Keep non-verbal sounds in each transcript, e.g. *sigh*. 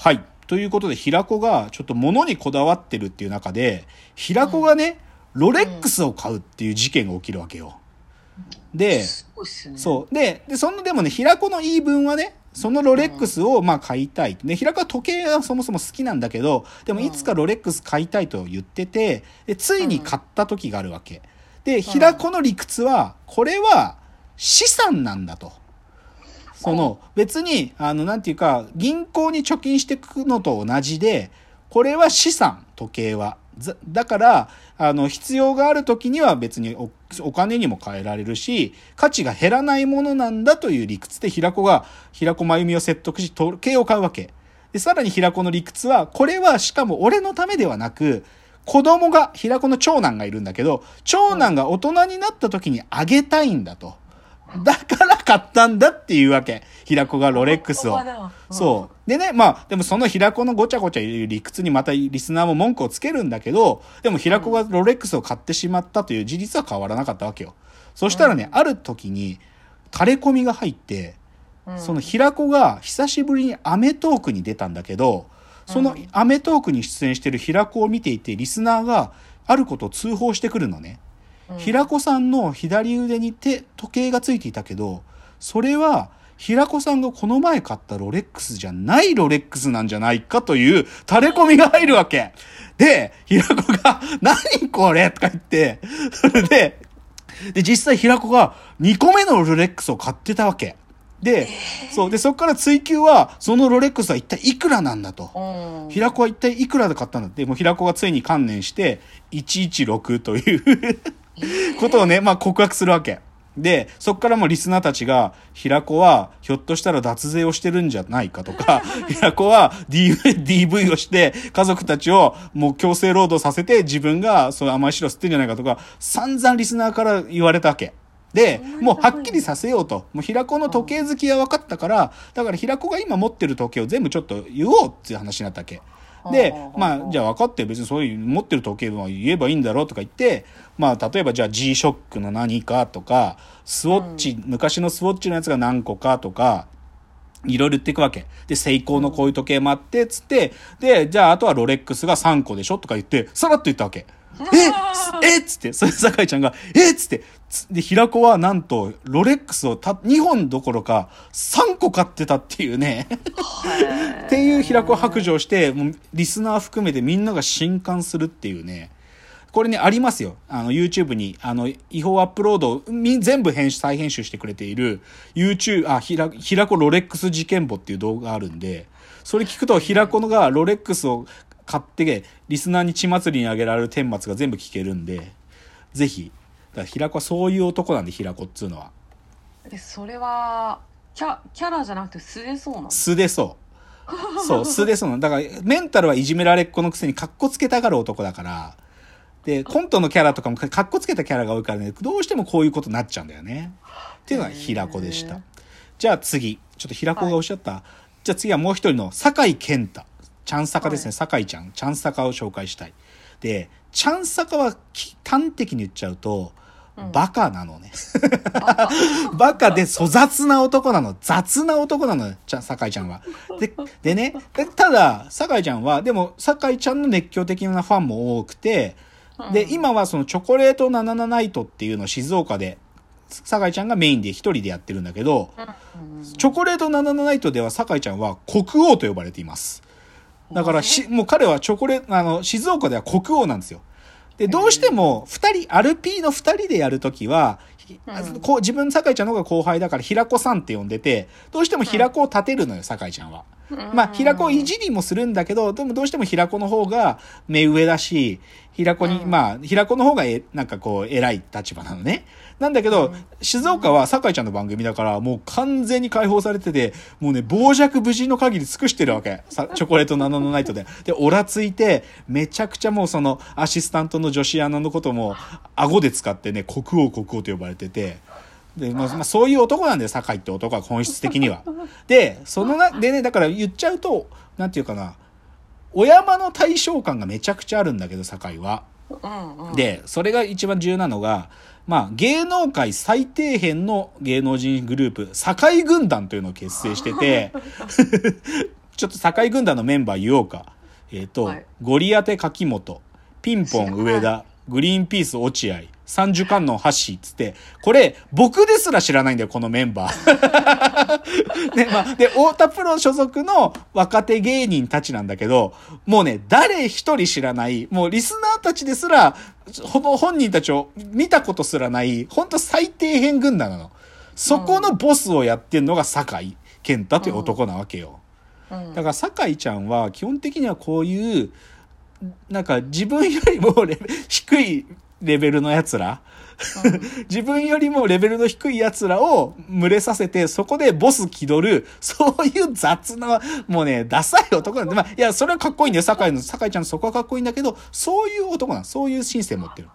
はい。ということで、平子がちょっと物にこだわってるっていう中で、平子がね、ロレックスを買うっていう事件が起きるわけよ。で、ね。そう。で、で、その、でもね、平子の言い分はね、そのロレックスをまあ買いたい。で、平子は時計はそもそも好きなんだけど、でもいつかロレックス買いたいと言ってて、で、ついに買った時があるわけ。で、平子の理屈は、これは資産なんだと。その、別に、あの、なんていうか、銀行に貯金していくのと同じで、これは資産、時計は。だから、あの、必要がある時には別におお金にも変えられるし、価値が減らないものなんだという理屈で、平子が、平子真由美を説得し、時計を買うわけ。で、さらに平子の理屈は、これはしかも俺のためではなく、子供が、平子の長男がいるんだけど、長男が大人になった時にあげたいんだと。だから買ったんだっていうわけ。平子がロレックスを。そう。でね、まあ、でもその平子のごちゃごちゃ言う理屈にまたリスナーも文句をつけるんだけど、でも平子がロレックスを買ってしまったという事実は変わらなかったわけよ。そしたらね、ある時に、タレコミが入って、その平子が久しぶりにアメトークに出たんだけど、そのアメトークに出演してる平子を見ていて、リスナーがあることを通報してくるのね。平子さんの左腕に手、時計がついていたけど、それは、平子さんがこの前買ったロレックスじゃないロレックスなんじゃないかという垂れ込みが入るわけ。で、平子が、何これとか言って、それで、で、実際平子が2個目のロレックスを買ってたわけ。で、そう。で、そこから追求は、そのロレックスは一体いくらなんだと。うん。平子は一体いくらで買ったんだって、もう平子がついに観念して、116ということをね、まあ告白するわけ。で、そこからもリスナーたちが、平子はひょっとしたら脱税をしてるんじゃないかとか、*laughs* 平子は DV, をして家族たちをもう強制労働させて自分がそう甘い汁を吸ってんじゃないかとか、散々リスナーから言われたわけ。で、もうはっきりさせようと。もう平子の時計好きは分かったから、だから平子が今持ってる時計を全部ちょっと言おうっていう話になったわけ。で、まあ、じゃあ分かって別にそういう持ってる時計は言えばいいんだろうとか言って、まあ、例えばじゃあ G-SHOCK の何かとか、スウォッチ、昔のスウォッチのやつが何個かとか、いろいろ言っていくわけ。で、セイコーのこういう時計もあって、つって、で、じゃああとはロレックスが3個でしょとか言って、さらっと言ったわけ。ええっつって、それで酒井ちゃんが、えっつって、つで、平子はなんと、ロレックスをた2本どころか、3個買ってたっていうね。っていう平子白状して、もうリスナー含めてみんなが震撼するっていうね。これね、ありますよ。あの、YouTube に、あの、違法アップロード全部編集、再編集してくれている、YouTube、あ、ひら、平子ロレックス事件簿っていう動画があるんで、それ聞くと、平子のがロレックスを買って、リスナーに血祭りにあげられる顛末が全部聞けるんで、ぜひ、だ平子はそういう男なんで、平子っつうのは。えそれはキャキャラじゃなくて素でそうなの？素でそう。そう、素でそうなの。だから、メンタルはいじめられっ子のくせに格好つけたがる男だから、で、コントのキャラとかも格好つけたキャラが多いからね、どうしてもこういうことになっちゃうんだよね。っていうのが平子でした。じゃあ次、ちょっと平子がおっしゃった、じゃあ次はもう一人の酒井健太。ちゃんさかですね、はい酒井ちゃん。ちゃんさかを紹介したい。で、ちゃんさかはき端的に言っちゃうと、うんバカなのね。*laughs* バカで粗雑な男なの。雑な男なのよ、ちゃん、酒井ちゃんは。で、でね、でただ、酒井ちゃんは、でも、酒井ちゃんの熱狂的なファンも多くて、で、今はそのチョコレートナナナナイトっていうのを静岡で、酒井ちゃんがメインで一人でやってるんだけど、チョコレートナナナナイトでは酒井ちゃんは国王と呼ばれています。だからし、もう彼はチョコレート、あの、静岡では国王なんですよ。で、どうしても、二人、アルピーの二人でやるときは、ひうんこう自分、酒井ちゃんの方が後輩だから、平子さんって呼んでて、どうしても平子を立てるのよ、酒井ちゃんは。まあ、平子をいじりもするんだけど、でもどうしても平子の方が目上だし、平子に、うんまあ、平子の方がえ、なんかこう、偉い立場なのね。なんだけど、静岡は酒井ちゃんの番組だから、もう完全に解放されてて、もうね、傍若無人の限り尽くしてるわけ。さチョコレートナノのナイトで。で、オラついて、めちゃくちゃもうその、アシスタントの女子アナのことも、顎で使ってね、国王国王と呼ばれてて、で、まあ、まあ、そういう男なんだよ、酒井って男は本質的には。で、そのな、でね、だから言っちゃうと、なんていうかな、お山の対象感がめちゃくちゃあるんだけど、酒井は。うんうん、で、それが一番重要なのが、まあ、芸能界最底辺の芸能人グループ、堺軍団というのを結成してて、*laughs* ちょっと堺軍団のメンバー言おうか。えっ、と、はいゴリアテ柿本、ピンポン上田、グリーンピース落合、三樹観音ハッシーっつって、これ、僕ですら知らないんだよ、このメンバー。*laughs* ね、まあ、で、太田プロ所属の若手芸人たちなんだけど、もうね、誰一人知らない、もうリスナーたちですら、この本人たちを見たことすらない、ほんと最低編軍団なの。そこのボスをやってんのが酒井健太という男なわけよ。うんだから酒井ちゃんは基本的にはこういうなんか自分よりもレベ低いレベルのやつら。自分よりもレベルの低いやつらを群れさせてそこでボス気取る *laughs* そういう雑なもうねダサい男なんでまあいやそれはかっこいいんだよ。酒井の酒井ちゃんのそこはかっこいいんだけどそういう男なんそういうシステム持ってる。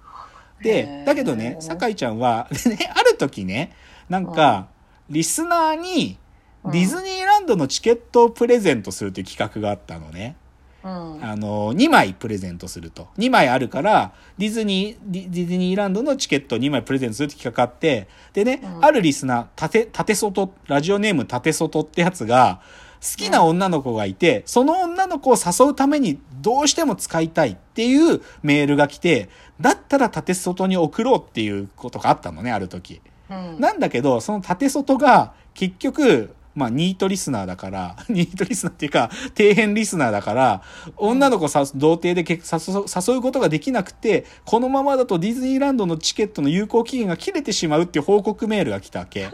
へでー。だけどね酒井ちゃんはで *laughs* ねある時ねなんかリスナーにディズニーランドのチケットをプレゼントするっていう企画があったのね。うんあの、2枚プレゼントすると。2枚あるから、ディズニー、ディズニーランドのチケットを2枚プレゼントするって企画があって、でね、うんあるリスナー、たて、たてそと、ラジオネームたてそとってやつが、好きな女の子がいて、その女の子を誘うためにどうしても使いたいっていうメールが来て、だったら縦外に送ろうっていうことがあったのね、ある時。うんなんだけど、その縦外が結局、まあ、ニートリスナーだから、*laughs* ニートリスナーっていうか、底辺リスナーだから、女の子さ、童貞で誘うことができなくて、このままだとディズニーランドのチケットの有効期限が切れてしまうっていう報告メールが来たわけ。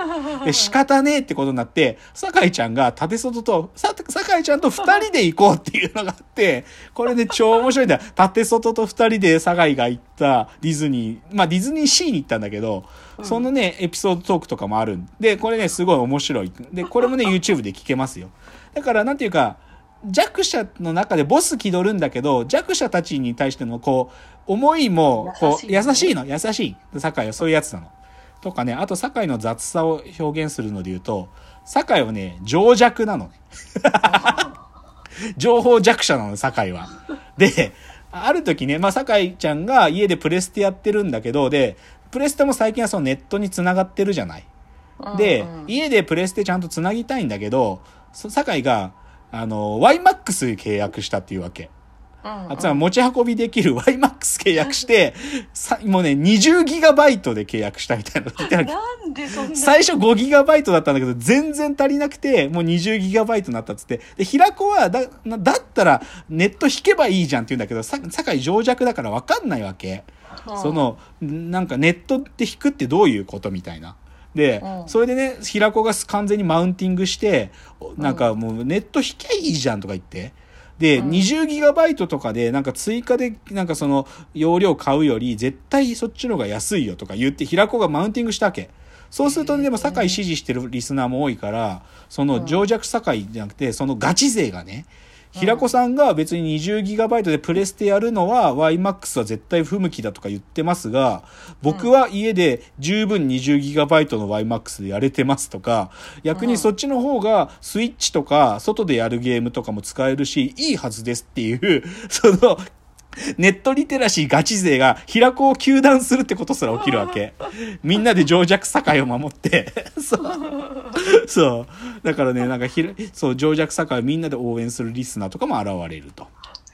で、仕方ねえってことになって、酒井ちゃんが縦外と、さ酒井ちゃんと二人で行こうっていうのがあって、これね、超面白いんだよ。縦外と二人で酒井が行ったディズニー、まあディズニーシーに行ったんだけど、そのね、エピソードトークとかもあるんで、これね、すごい面白い。で、これもね、YouTube で聞けますよ。だから、なんていうか、弱者の中でボス気取るんだけど、弱者たちに対しての、こう、思いも、こう、優優しいしいの、優しい。酒井はそういうやつなの。とかね、あと酒井の雑さを表現するので言うと、酒井はね、情弱なのね。*laughs* 情報弱者なの、酒井は。で、ある時ね、まあ、酒井ちゃんが家でプレステやってるんだけど、で、プレステも最近はそのネットに繋がってるじゃない。で、うん家でプレステちゃんと繋ぎたいんだけど、そ酒井が、あの、YMAX 契約したっていうわけ。うんあつまり持ち運びできる YMAX 契約して、*laughs* さもうね、20ギガバイトで契約したみたいな *laughs* なんでそんな最初5ギガバイトだったんだけど、全然足りなくて、もう20ギガバイトになったっつって。で、平子はだ、なだったらネット引けばいいじゃんって言うんだけど、さ酒井情弱だから分かんないわけ。うんその、なんかネットで引くってどういうことみたいな。で、うんそれでね、平子が完全にマウンティングして、なんかもうネット引きゃいいじゃんとか言って。で、うん20ギガバイトとかで、なんか追加で、なんかその、容量買うより、絶対そっちの方が安いよとか言って、平子がマウンティングしたわけ。そうするとね、でも、酒井支持してるリスナーも多いから、その、情弱酒井じゃなくて、そのガチ勢がね、平子さんが別に 20GB でプレステやるのは YMAX は絶対不向きだとか言ってますが、僕は家で十分 20GB の YMAX でやれてますとか、逆にそっちの方がスイッチとか外でやるゲームとかも使えるし、いいはずですっていう、その、ネットリテラシーガチ勢が平子を糾弾するってことすら起きるわけ。みんなで情弱酒井を守って。*laughs* そう。そう。だからね、なんかひら、そう、情弱酒井をみんなで応援するリスナーとかも現れると。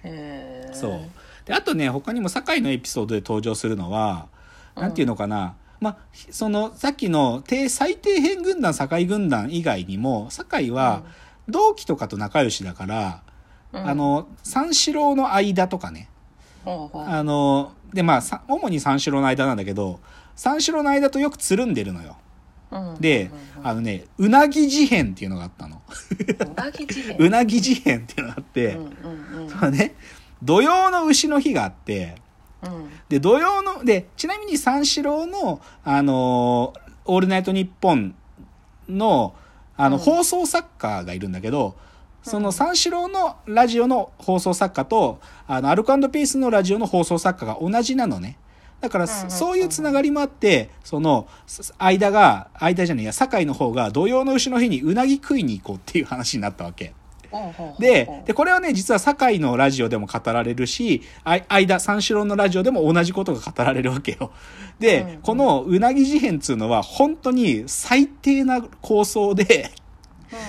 へーそう。で、あとね、他にも酒井のエピソードで登場するのは、なんていうのかな。まあ、その、さっきの低、最底辺軍団、酒井軍団以外にも、酒井は、同期とかと仲良しだから、うんあの、三四郎の間とかね、ほうほう。あの、で、まあ、さ主に三四郎の間なんだけど、三四郎の間とよくつるんでるのよ。うんで、あのね、うなぎ事変っていうのがあったの。うなぎ地面 *laughs* うなぎ事変っていうのがあって、うんうんうん。そのね、土曜の牛の日があって、うん。で、土曜の、で、ちなみに三四郎の、あのーオールナイトニッポンの、あの、うん。放送作家がいるんだけど、その三四郎のラジオの放送作家と、あの、アルコピースのラジオの放送作家が同じなのね。だから、そういうつながりもあって、その、す間が、間じゃねえや、堺の方が土曜の牛の日にうなぎ食いに行こうっていう話になったわけ。で、で、これはね、実は堺のラジオでも語られるし、間、三四郎のラジオでも同じことが語られるわけよ。で、うんうんこのうなぎ事変っつうのは、本当に最低な構想で、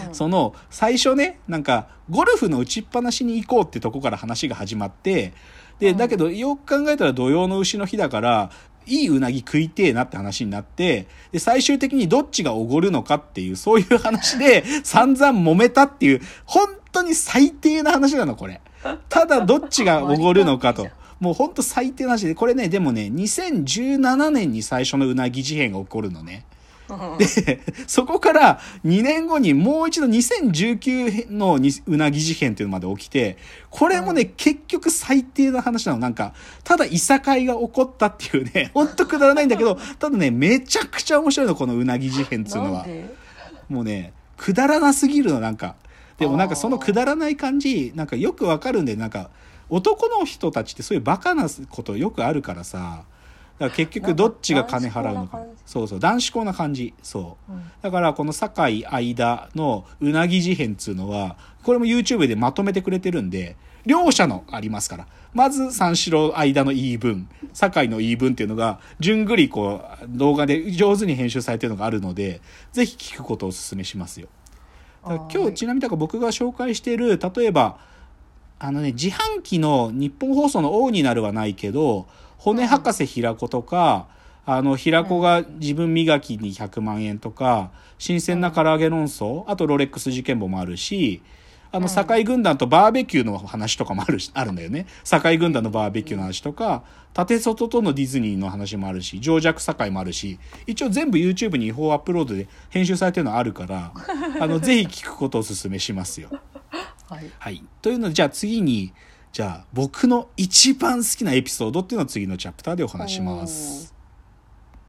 うん。その最初ねなんかゴルフの打ちっぱなしに行こうってとこから話が始まってでうん。だけどよく考えたら土曜の牛の日だからいいうなぎ食いてえなって話になってで最終的にどっちがおごるのかっていうそういう話で *laughs* 散々揉めたっていう本当に最低な話なのこれ。ただどっちがおごるのかと。もう本当最低な話でこれねでもね2017年に最初のうなぎ事変が起こるのね。うんで、そこから2年後にもう一度2019のにうなぎ事変っていうのまで起きて、これもね、結局最低な話なの。なんか、ただいさかいが起こったっていうね、*laughs* ほんとくだらないんだけど、ただね、めちゃくちゃ面白いの、このうなぎ事変っていうのは。もうね、くだらなすぎるの、なんか。でもなんかそのくだらない感じ、なんかよくわかるんで、なんか、男の人たちってそういうバカなことよくあるからさ、だから結局どっちが金払うのか。そうそう、男子校な感じ。そう。うんだからこの酒井間のうなぎ事変っつうのは、これも YouTube でまとめてくれてるんで、両者のありますから。まず三四郎間の言い分、酒井の言い分っていうのが、順繰りこう、動画で上手に編集されてるのがあるので、ぜひ聞くことをお勧めしますよ。今日ちなみにだから僕が紹介している、例えば、あのね、自販機の日本放送の王になるはないけど、骨博士平子とか、あの、平子が自分磨きに100万円とか、新鮮な唐揚げ論争、あとロレックス事件簿もあるし、あの、うん堺軍団とバーベキューの話とかもあるし、*laughs* あるんだよね。堺軍団のバーベキューの話とか、縦外とのディズニーの話もあるし、情弱堺もあるし、一応全部 YouTube に違法アップロードで編集されてるのあるから、*laughs* あの、ぜひ聞くことをお勧めしますよ。はいはい。というので、じゃあ次に、じゃあ僕の一番好きなエピソードっていうのを次のチャプターでお話します。